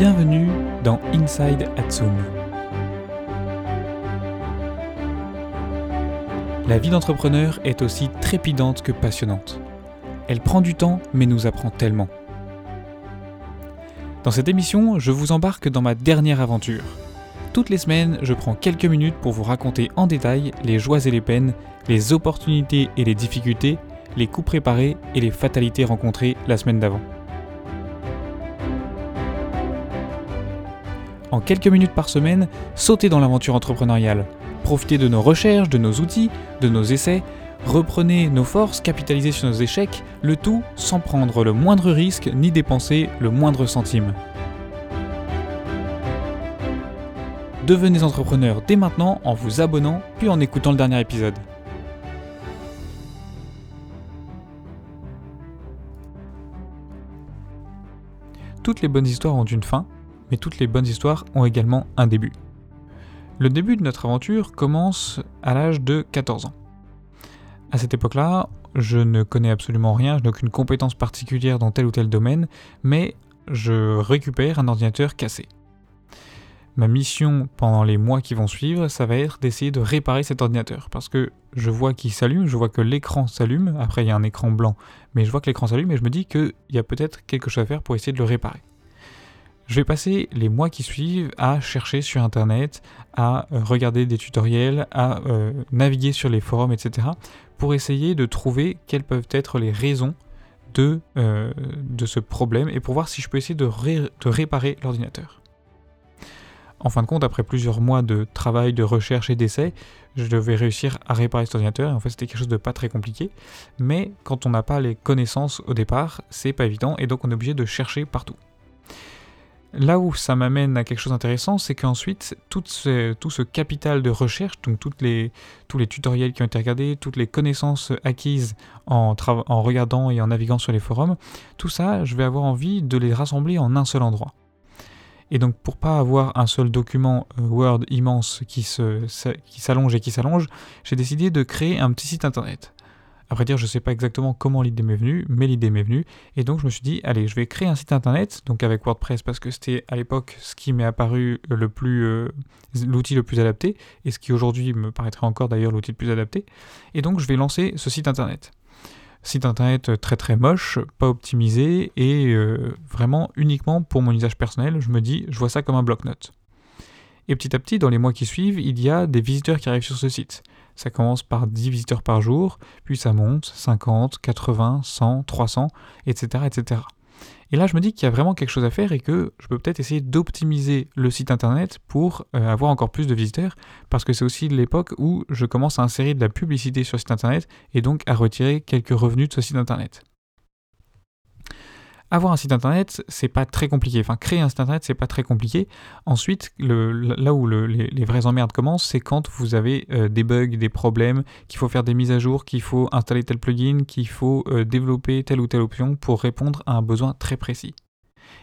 Bienvenue dans Inside Atsum. La vie d'entrepreneur est aussi trépidante que passionnante. Elle prend du temps mais nous apprend tellement. Dans cette émission, je vous embarque dans ma dernière aventure. Toutes les semaines, je prends quelques minutes pour vous raconter en détail les joies et les peines, les opportunités et les difficultés, les coups préparés et les fatalités rencontrées la semaine d'avant. En quelques minutes par semaine, sautez dans l'aventure entrepreneuriale. Profitez de nos recherches, de nos outils, de nos essais. Reprenez nos forces, capitalisez sur nos échecs, le tout sans prendre le moindre risque ni dépenser le moindre centime. Devenez entrepreneur dès maintenant en vous abonnant puis en écoutant le dernier épisode. Toutes les bonnes histoires ont une fin, mais toutes les bonnes histoires ont également un début. Le début de notre aventure commence à l'âge de 14 ans. À cette époque-là, je ne connais absolument rien, je n'ai aucune compétence particulière dans tel ou tel domaine, mais je récupère un ordinateur cassé. Ma mission pendant les mois qui vont suivre, ça va être d'essayer de réparer cet ordinateur. Parce que je vois qu'il s'allume, je vois que l'écran s'allume, après il y a un écran blanc, mais je vois que l'écran s'allume et je me dis qu'il y a peut-être quelque chose à faire pour essayer de le réparer. Je vais passer les mois qui suivent à chercher sur Internet, à euh, regarder des tutoriels, à euh, naviguer sur les forums, etc. pour essayer de trouver quelles peuvent être les raisons de, euh, de ce problème et pour voir si je peux essayer de, de réparer l'ordinateur. En fin de compte, après plusieurs mois de travail, de recherche et d'essai, je devais réussir à réparer cet ordinateur. Et en fait, c'était quelque chose de pas très compliqué. Mais quand on n'a pas les connaissances au départ, c'est pas évident et donc on est obligé de chercher partout. Là où ça m'amène à quelque chose d'intéressant, c'est qu'ensuite, tout ce, capital de recherche, donc tous les tutoriels qui ont été regardés, toutes les connaissances acquises en, en regardant et en naviguant sur les forums, tout ça, je vais avoir envie de les rassembler en un seul endroit. Et donc pour pas avoir un seul document euh, Word immense qui s'allonge et qui s'allonge, j'ai décidé de créer un petit site internet. Après dire, je ne sais pas exactement comment l'idée m'est venue, mais l'idée m'est venue. Et donc je me suis dit, allez, je vais créer un site internet, donc avec WordPress, parce que c'était à l'époque ce qui m'est apparu le plus, euh, l'outil le plus adapté, et ce qui aujourd'hui me paraîtrait encore d'ailleurs l'outil le plus adapté. Et donc je vais lancer ce site internet. Site internet très très moche, pas optimisé, et euh, vraiment uniquement pour mon usage personnel, je me dis, je vois ça comme un bloc-notes. Et petit à petit, dans les mois qui suivent, il y a des visiteurs qui arrivent sur ce site. Ça commence par 10 visiteurs par jour, puis ça monte, 50, 80, 100, 300, etc. etc. Et là, je me dis qu'il y a vraiment quelque chose à faire et que je peux peut-être essayer d'optimiser le site internet pour euh, avoir encore plus de visiteurs, parce que c'est aussi l'époque où je commence à insérer de la publicité sur le site internet et donc à retirer quelques revenus de ce site internet avoir un site internet, c'est pas très compliqué. Enfin, créer un site internet, c'est pas très compliqué. Ensuite, là où les, les, vraies emmerdes commencent, c'est quand vous avez euh, des bugs, des problèmes, qu'il faut faire des mises à jour, qu'il faut installer tel plugin, qu'il faut euh, développer telle ou telle option pour répondre à un besoin très précis.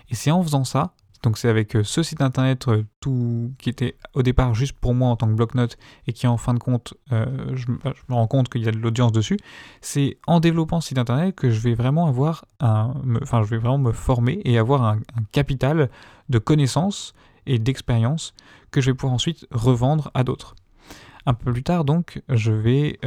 Et c'est en faisant ça donc c'est avec euh, ce site internet euh, qui était au départ juste pour moi en tant que bloc-notes et qui en fin de compte, euh, je, me rends compte qu'il y a de l'audience dessus. C'est en développant ce site internet que je vais vraiment avoir un, enfin je vais vraiment me former et avoir un, capital de connaissances et d'expérience que je vais pouvoir ensuite revendre à d'autres. Un peu plus tard donc, je vais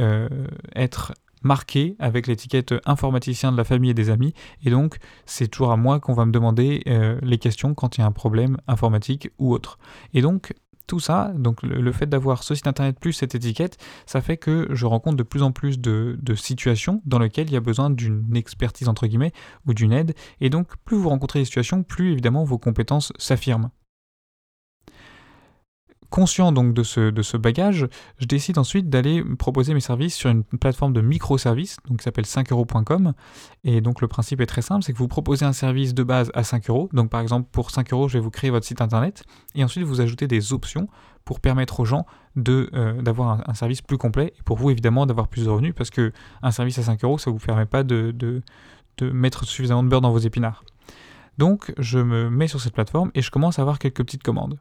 être marqué avec l'étiquette informaticien de la famille et des amis. Et donc, c'est toujours à moi qu'on va me demander euh, les questions quand il y a un problème informatique ou autre. Et donc, tout ça, donc le, fait d'avoir ce site internet plus cette étiquette, ça fait que je rencontre de plus en plus de, de situations dans lesquelles il y a besoin d'une expertise entre guillemets ou d'une aide. Et donc, plus vous rencontrez des situations, plus évidemment vos compétences s'affirment. Conscient donc de ce, bagage, je décide ensuite d'aller proposer mes services sur une plateforme de microservices, donc qui s'appelle 5euros.com. Et donc le principe est très simple, c'est que vous proposez un service de base à 5 euros. Donc par exemple, pour 5 euros, je vais vous créer votre site internet. Et ensuite, vous ajoutez des options pour permettre aux gens euh, d'avoir un, service plus complet. Et pour vous, évidemment, d'avoir plus de revenus, parce que un service à 5 euros, ça ne vous permet pas de mettre suffisamment de beurre dans vos épinards. Donc je me mets sur cette plateforme et je commence à avoir quelques petites commandes.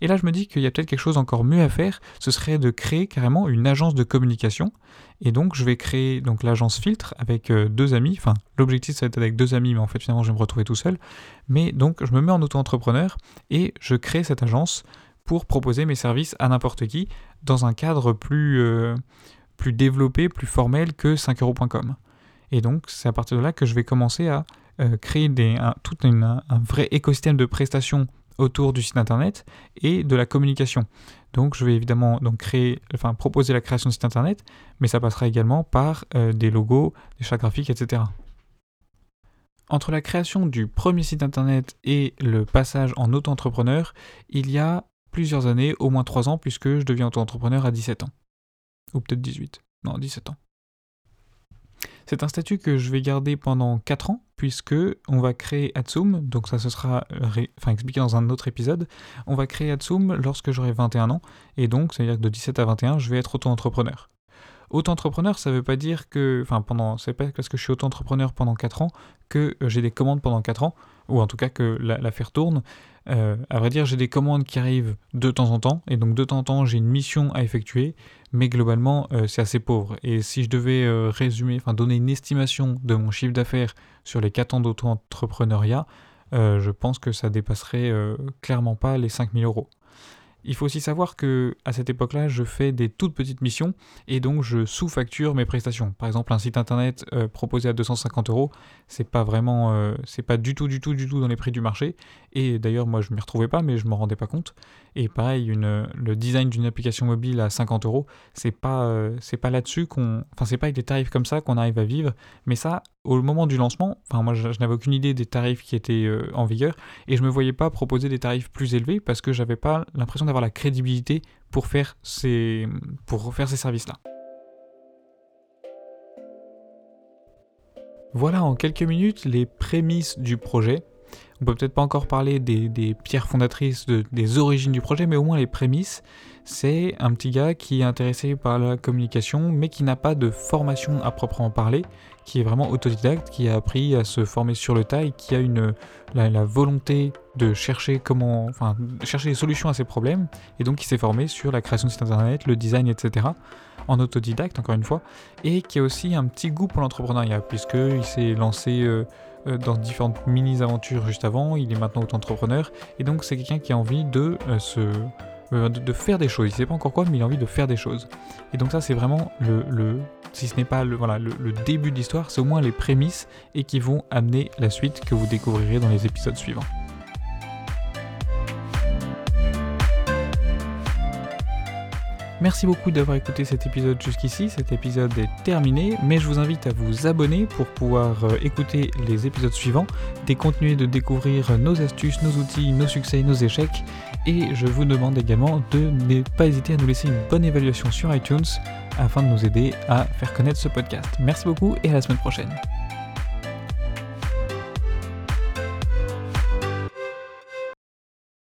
Et là, je me dis qu'il y a peut-être quelque chose encore mieux à faire, ce serait de créer carrément une agence de communication. Et donc, je vais créer donc l'agence Filtre avec euh, deux amis. Enfin, l'objectif, ça va être avec deux amis, mais en fait, finalement, je vais me retrouver tout seul. Mais donc, je me mets en auto-entrepreneur et je crée cette agence pour proposer mes services à n'importe qui dans un cadre plus, euh, développé, plus formel que 5euros.com. Et donc, c'est à partir de là que je vais commencer à euh, créer des, tout un vrai écosystème de prestations autour du site internet et de la communication. Donc je vais évidemment donc créer, enfin proposer la création de site internet, mais ça passera également par euh, des logos, des chats graphiques, etc. Entre la création du premier site internet et le passage en auto-entrepreneur, il y a plusieurs années, au moins 3 ans, puisque je deviens auto-entrepreneur à 17 ans. Ou peut-être 18. Non, 17 ans. C'est un statut que je vais garder pendant 4 ans, puisque on va créer Atsum, donc ça ce sera enfin, expliqué dans un autre épisode. On va créer Atsum lorsque j'aurai 21 ans, et donc ça veut dire que de 17 à 21, je vais être auto-entrepreneur. Auto-entrepreneur, ça veut pas dire que, enfin pendant, c'est pas parce que je suis auto-entrepreneur pendant 4 ans que j'ai des commandes pendant 4 ans, ou en tout cas que l'affaire tourne. Euh, à vrai dire, j'ai des commandes qui arrivent de temps en temps, et donc de temps en temps, j'ai une mission à effectuer, mais globalement, euh, c'est assez pauvre. Et si je devais euh, résumer, enfin donner une estimation de mon chiffre d'affaires sur les 4 ans d'auto-entrepreneuriat, je pense que ça dépasserait clairement pas les 5000 euros. Il faut aussi savoir que à cette époque-là, je fais des toutes petites missions et donc je sous-facture mes prestations. Par exemple, un site internet euh, proposé à 250 euros, c'est pas vraiment, euh, c'est pas du tout, du tout, du tout dans les prix du marché. Et d'ailleurs, moi, je m'y retrouvais pas, mais je m'en rendais pas compte. Et pareil, le design d'une application mobile à 50 euros, c'est pas, euh, c'est pas là-dessus qu'on, enfin, c'est pas avec des tarifs comme ça qu'on arrive à vivre. Mais ça, au moment du lancement, enfin, moi, je, n'avais aucune idée des tarifs qui étaient en vigueur et je me voyais pas proposer des tarifs plus élevés parce que j'avais pas l'impression d'avoir la crédibilité pour faire ces, pour faire ces services-là. Voilà en quelques minutes les prémices du projet. On peut peut-être pas encore parler des, pierres fondatrices, des origines du projet, mais au moins les prémices. C'est un petit gars qui est intéressé par la communication, mais qui n'a pas de formation à proprement parler, qui est vraiment autodidacte, qui a appris à se former sur le tas qui a une, la, volonté de chercher comment, enfin, chercher des solutions à ses problèmes, et donc qui s'est formé sur la création de site internet, le design, etc. en autodidacte encore une fois, et qui a aussi un petit goût pour l'entrepreneuriat, puisqu'il s'est lancé euh, dans différentes mini-aventures juste avant, il est maintenant auto-entrepreneur, et donc c'est quelqu'un qui a envie de euh, de, faire des choses. Il sait pas encore quoi, mais il a envie de faire des choses. Et donc ça, c'est vraiment le, si ce n'est pas le, voilà, le début de l'histoire, c'est au moins les prémices et qui vont amener la suite que vous découvrirez dans les épisodes suivants. Merci beaucoup d'avoir écouté cet épisode jusqu'ici. Cet épisode est terminé, mais je vous invite à vous abonner pour pouvoir euh, écouter les épisodes suivants, et continuer de découvrir nos astuces, nos outils, nos succès, nos échecs. Et je vous demande également de ne pas hésiter à nous laisser une bonne évaluation sur iTunes afin de nous aider à faire connaître ce podcast. Merci beaucoup et à la semaine prochaine.